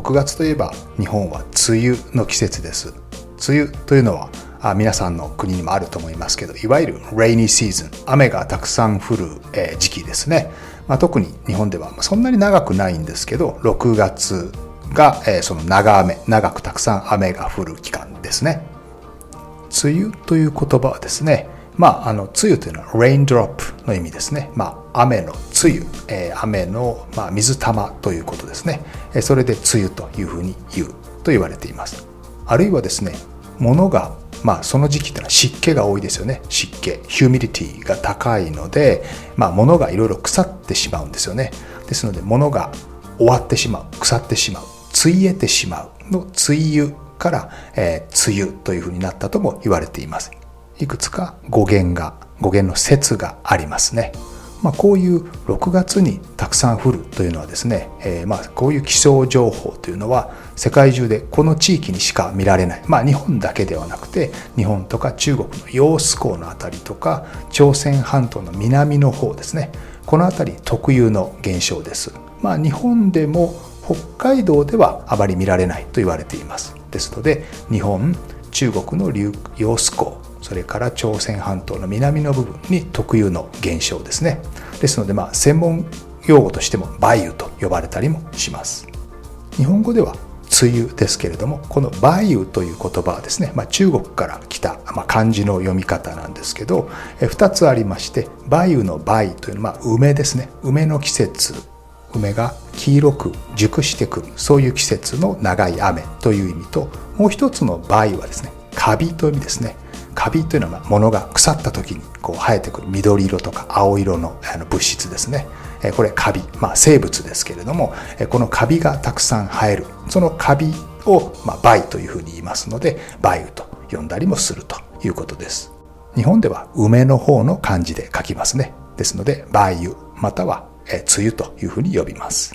6月といえば日本は梅雨の季節です。梅雨というのはあ皆さんの国にもあると思いますけどいわゆる rainy season 雨がたくさん降る、えー、時期ですね、まあ、特に日本ではそんなに長くないんですけど6月が、えー、その長雨長くたくさん雨が降る期間ですね。梅雨という言葉はですねまあ、あの、梅雨というのは raindrop の意味ですね。まあ、雨の梅雨、えー、雨の、まあ、水玉ということですね。えー、それで梅雨というふうに言うと言われています。あるいはですね、物が、まあ、その時期ってのは湿気が多いですよね。湿気、ヒューミディティが高いので、まあ、物がいろいろ腐ってしまうんですよね。ですので、物が終わってしまう、腐ってしまう、ついえてしまうの梅雨から、えー、梅雨というふうになったとも言われています。いくつか語源が、語源の説がありますね。まあ、こういう6月にたくさん降るというのはですね、えー、まこういう気象情報というのは世界中でこの地域にしか見られない、まあ、日本だけではなくて日本とか中国の揚子江の辺りとか朝鮮半島の南の方ですねこの辺り特有の現象です。まあ、日本でも北海道ではあまり見られないと言われています。ですので日本中国の揚子江それから朝鮮半島の南の部分に特有の現象ですね。ですのでまあ専門用語としても梅雨と呼ばれたりもします。日本語では梅雨ですけれどもこの梅雨という言葉はですね、まあ、中国から来た、まあ、漢字の読み方なんですけどえ2つありまして梅雨の梅というのは、まあ、梅ですね。梅の季節。梅が黄色く熟してくる。そういう季節の長い雨という意味ともう一つの梅雨はですねカビという意味ですね。カビというのは物が腐った時にこう生えてくる緑色とか青色の物質ですね。これカビ、まあ、生物ですけれどもこのカビがたくさん生える。そのカビを、まあ、梅というふうに言いますので梅雨と呼んだりもするということです。日本では梅の方の漢字で書きますね。ですので梅雨または梅雨というふうに呼びます。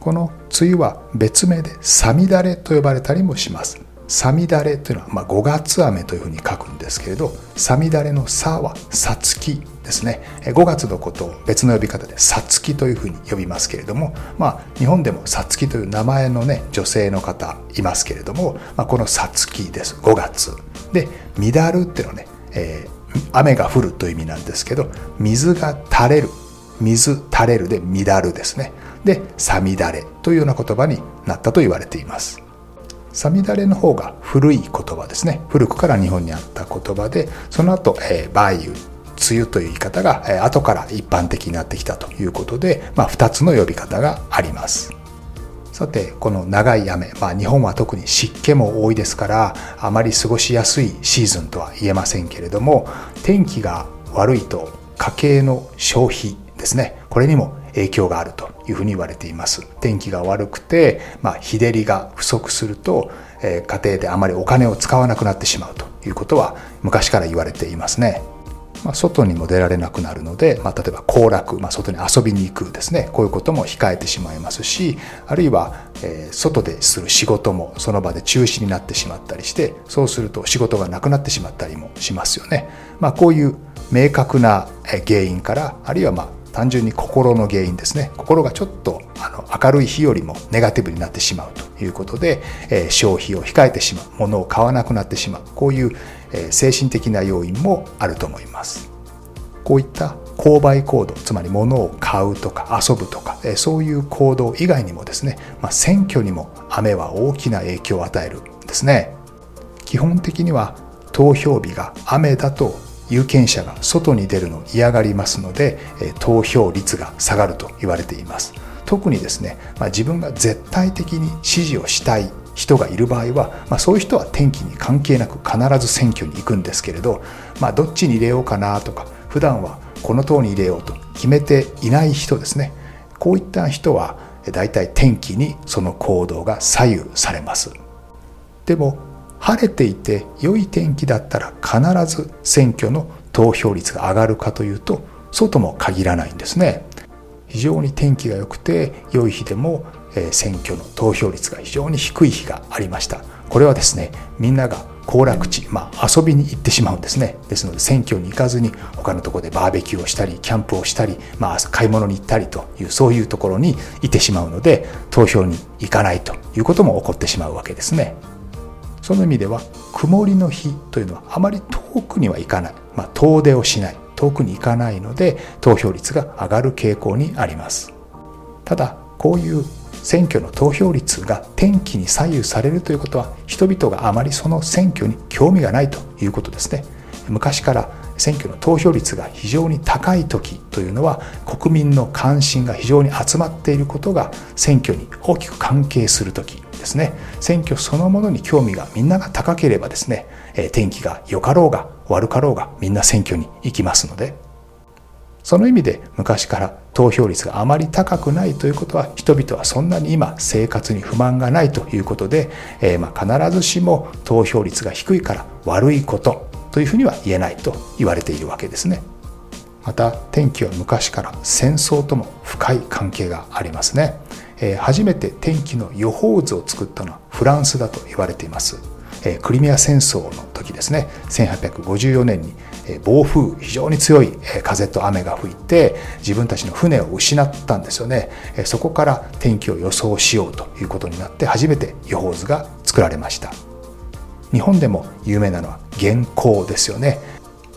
この梅雨は別名でさみだれと呼ばれたりもします。さみだれというのは、まあ、5月雨というふうに書くんですけれどさみだれの「さ」は「さつき」ですね。5月のことを別の呼び方で「さつき」というふうに呼びますけれども、まあ、日本でもさつきという名前のね女性の方いますけれども、まあ、このさつきです。5月。で「みだる」っていうのはね、えー、雨が降るという意味なんですけど水が垂れる。水垂れるで「みだる」ですね。で「さみだれ」というような言葉になったと言われています。さみだれの方が古い言葉ですね。古くから日本にあった言葉でその後、えー、梅雨梅雨という言い方が、えー、後から一般的になってきたということで、まあ、2つの呼び方があります。さてこの長い雨、まあ、日本は特に湿気も多いですからあまり過ごしやすいシーズンとは言えませんけれども天気が悪いと家計の消費ですね。これにも影響があるというふうに言われています。天気が悪くて、まあ、日照りが不足すると、えー、家庭であまりお金を使わなくなってしまうということは昔から言われていますね。まあ、外にも出られなくなるので、まあ、例えば行楽、まあ、外に遊びに行くですね。こういうことも控えてしまいますしあるいは、えー、外でする仕事もその場で中止になってしまったりしてそうすると仕事がなくなってしまったりもしますよね。ま、こういう明確な原因からあるいはまあ単純に心の原因ですね。心がちょっとあの明るい日よりもネガティブになってしまうということで、えー、消費を控えてしまう。物を買わなくなってしまう。こういう、えー、精神的な要因もあると思います。こういった購買行動つまり物を買うとか遊ぶとか、えー、そういう行動以外にもですね、まあ、選挙にも雨は大きな影響を与えるんですね。基本的には投票日が雨だと有権者が外に出るのを嫌がりますので投票率が下がると言われています。特にですね、まあ、自分が絶対的に支持をしたい人がいる場合は、まあ、そういう人は天気に関係なく必ず選挙に行くんですけれど、まあ、どっちに入れようかなとか普段はこの党に入れようと決めていない人ですね。こういった人は大体天気にその行動が左右されます。でも晴れていて良い天気だったら必ず選挙の投票率が上がるかというとそうとも限らないんですね。非常に天気が良くて良い日でも選挙の投票率が非常に低い日がありました。これはですねみんなが行楽地、まあ、遊びに行ってしまうんですね。ですので選挙に行かずに他のところでバーベキューをしたりキャンプをしたり、まあ、買い物に行ったりというそういうところにいてしまうので投票に行かないということも起こってしまうわけですね。その意味では曇りの日というのはあまり遠くには行かない、まあ、遠出をしない。遠くに行かないので投票率が上がる傾向にあります。ただこういう選挙の投票率が天気に左右されるということは人々があまりその選挙に興味がないということですね。昔から選挙の投票率が非常に高い時というのは国民の関心が非常に集まっていることが選挙に大きく関係する時。ですね選挙そのものに興味がみんなが高ければですね天気が良かろうが悪かろうがみんな選挙に行きますのでその意味で昔から投票率があまり高くないということは人々はそんなに今生活に不満がないということで、えー、ま必ずしも投票率が低いから悪いことというふうには言えないと言われているわけですね。また天気は昔から戦争とも深い関係がありますね。えー、初めて天気の予報図を作ったのはフランスだと言われています。え。クリミア戦争の時ですね。1854年にえ暴風非常に強いえ風と雨が吹いて自分たちの船を失ったんですよね。えそこから天気を予想しようということになって初めて予報図が作られました。日本でも有名なのは元寇ですよね。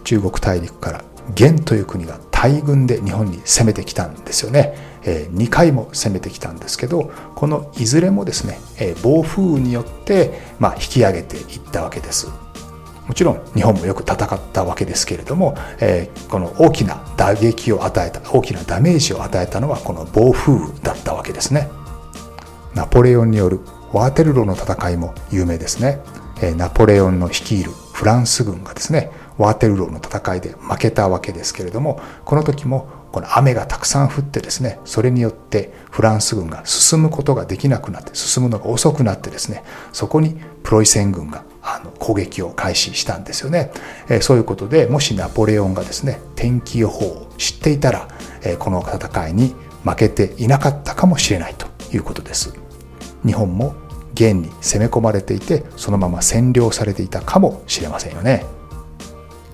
中国大陸から元という国が大軍で日本に攻めてきたんですよね。2回も攻めてきたんですけどこのいずれもですね暴風雨によって引き上げていったわけです。もちろん日本もよく戦ったわけですけれどもこの大きな打撃を与えた大きなダメージを与えたのはこの暴風雨だったわけですね。ナポレオンによるワーテルロの戦いも有名ですね。ナポレオンの率いるフランス軍がですねワーテルローの戦いで負けたわけですけれどもこの時もこの雨がたくさん降ってですねそれによってフランス軍が進むことができなくなって進むのが遅くなってですねそこにプロイセン軍があの攻撃を開始したんですよね、えそういうことでもしナポレオンがですね天気予報を知っていたら、えこの戦いに負けていなかったかもしれないということです。日本も元に攻め込まれていてそのまま占領されていたかもしれませんよね。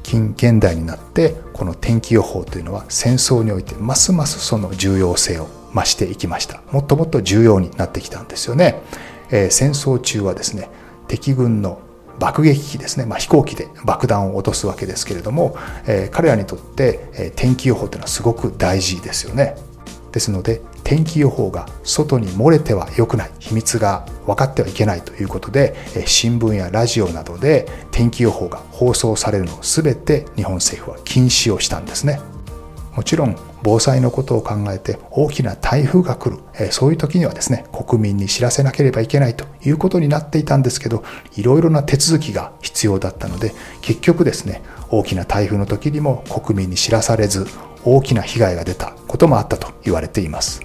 近現代になってこの天気予報というのは戦争においてますますその重要性を増していきました。もっともっと重要になってきたんですよね、えー、戦争中はですね敵軍の爆撃機ですね、まあ、飛行機で爆弾を落とすわけですけれども、えー、彼らにとって、え、天気予報というのはすごく大事ですよね。ですので天気予報が外に漏れては良くない秘密が分かってはいけないということで新聞やラジオなどで天気予報が放送されるのを全て日本政府は禁止をしたんですね。もちろん防災のことを考えて大きな台風が来るそういう時にはですね国民に知らせなければいけないということになっていたんですけどいろいろな手続きが必要だったので結局ですね大きな台風の時にも国民に知らされず大きな被害が出たこともあったと言われています。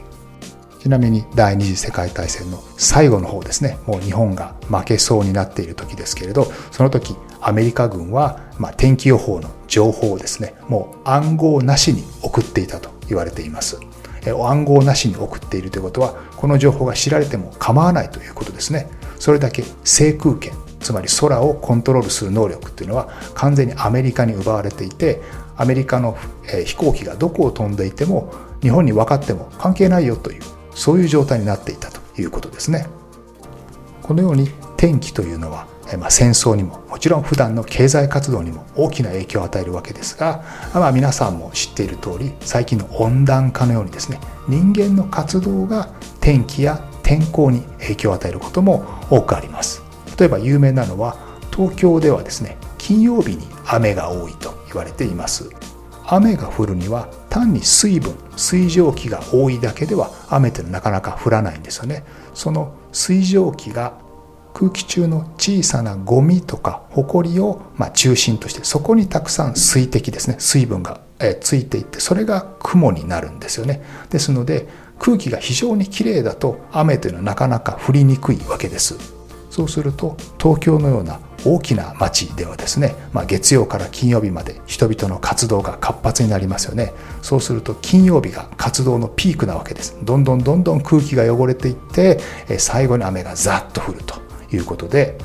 ちなみに第二次世界大戦の最後の方ですね。もう日本が負けそうになっている時ですけれどその時アメリカ軍は、まあ、天気予報の情報をですねもう暗号なしに送っていたと言われています。暗号なしに送っているということはこの情報が知られても構わないということですね。それだけ制空権つまり空をコントロールする能力っていうのは完全にアメリカに奪われていてアメリカの飛行機がどこを飛んでいても日本に分かっても関係ないよというそういう状態になっていたということですね。このように天気というのは、まあ、戦争にももちろん普段の経済活動にも大きな影響を与えるわけですが、まあ、皆さんも知っている通り最近の温暖化のようにですね人間の活動が天気や天候に影響を与えることも多くあります例えば有名なのは東京ではですね金曜日に雨が多いと言われています。雨が降るには単に水分水蒸気が多いだけでは雨ってなかなか降らないんですよね。その水蒸気が空気中の小さなゴミとかホコリをま中心としてそこにたくさん水滴ですね水分がついていってそれが雲になるんですよね。ですので空気が非常にきれいだと雨というのはなかなか降りにくいわけです。そうすると東京のような大きな町ではですね、まあ、月曜から金曜日まで人々の活動が活発になりますよね。そうすると金曜日が活動のピークなわけです。どんどんどんどん空気が汚れていって最後に雨がザッと降るということで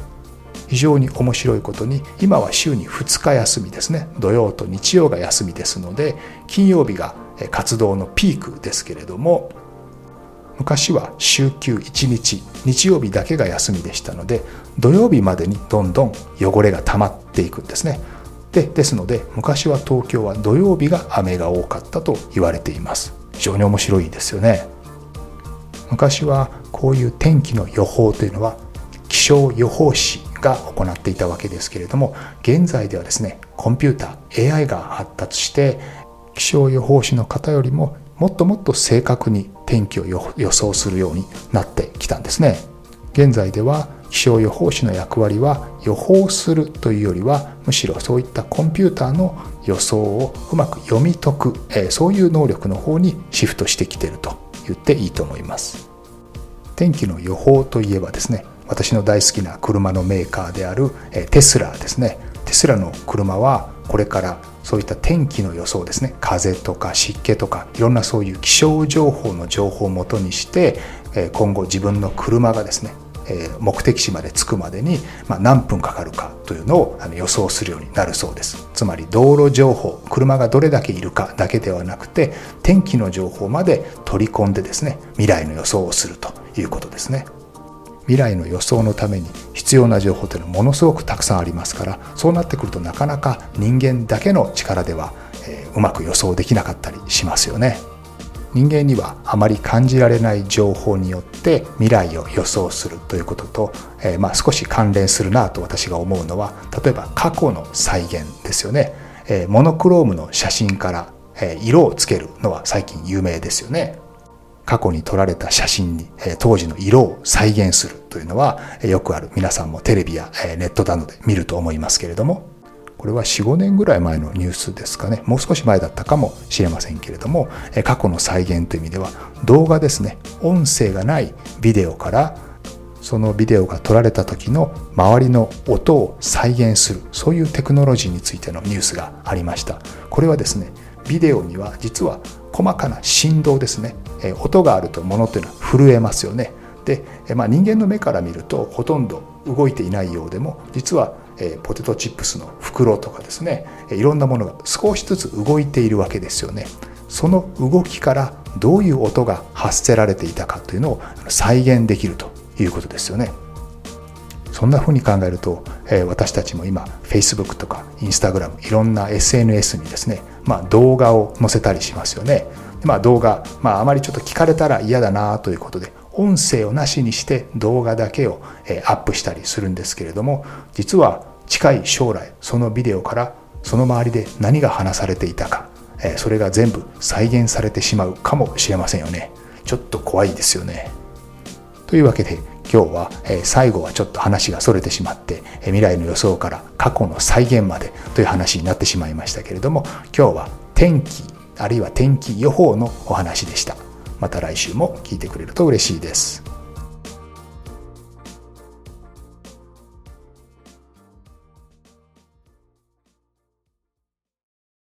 非常に面白いことに今は週に2日休みですね。土曜と日曜が休みですので金曜日が活動のピークですけれども昔は週休1日日曜日だけが休みでしたので土曜日までにどんどん汚れが溜まっていくんですね。でですので昔は東京は土曜日が雨が多かったと言われています。非常に面白いですよね。昔はこういう天気の予報というのは気象予報士が行っていたわけですけれども現在ではですねコンピューター AI が発達して気象予報士の方よりももっともっと正確に天気を予想するようになってきたんですね。現在では気象予報士の役割は予報するというよりはむしろそういったコンピューターの予想をうまく読み解く、えそういう能力の方にシフトしてきてると言っていいと思います。天気の予報といえばですね私の大好きな車のメーカーであるテスラですね。テスラの車はこれからそういった天気の予想ですね。風とか湿気とかいろんなそういう気象情報の情報をもとにして今後自分の車がですね目的地まで着くまでに何分かかるかというのを予想するようになるそうです。つまり道路情報車がどれだけいるかだけではなくて天気の情報まで取り込んでですね未来の予想をするということですね。未来の予想のために必要な情報というのはものすごくたくさんありますからそうなってくるとなかなか人間だけの力では、えー、うまく予想できなかったりしますよね。人間にはあまり感じられない情報によって未来を予想するということと、えー、まあ少し関連するなと私が思うのは例えば過去の再現ですよね、えー、モノクロームの写真から、え色をつけるのは最近有名ですよね。過去に撮られた写真に当時の色を再現するというのはよくある皆さんもテレビやネットなどで見ると思いますけれどもこれは4、5年ぐらい前のニュースですかね。もう少し前だったかもしれませんけれども、過去の再現という意味では動画ですね、音声がないビデオからそのビデオが撮られた時の周りの音を再現する、そういうテクノロジーについてのニュースがありました。これはですね、ビデオには実は細かな振動ですね、え音があると物というのは震えますよね。で、まあ、人間の目から見るとほとんど動いていないようでも実は、えポテトチップスの袋とかですねいろんなものが少しずつ動いているわけですよね。その動きからどういう音が発せられていたかというのを再現できるということですよね。そんなふうに考えると、え私たちも今 Facebook とか Instagram いろんな SNS にですね、まあ、動画を載せたりしますよね。まあ、動画、まあ、あまりちょっと聞かれたら嫌だなということで音声をなしにして動画だけをえアップしたりするんですけれども実は近い将来そのビデオからその周りで何が話されていたかえそれが全部再現されてしまうかもしれませんよね。ちょっと怖いですよね。というわけで今日はえ最後はちょっと話がそれてしまってえ未来の予想から過去の再現までという話になってしまいましたけれども今日は天気あるいは天気予報のお話でした。また来週も聞いてくれると嬉しいです。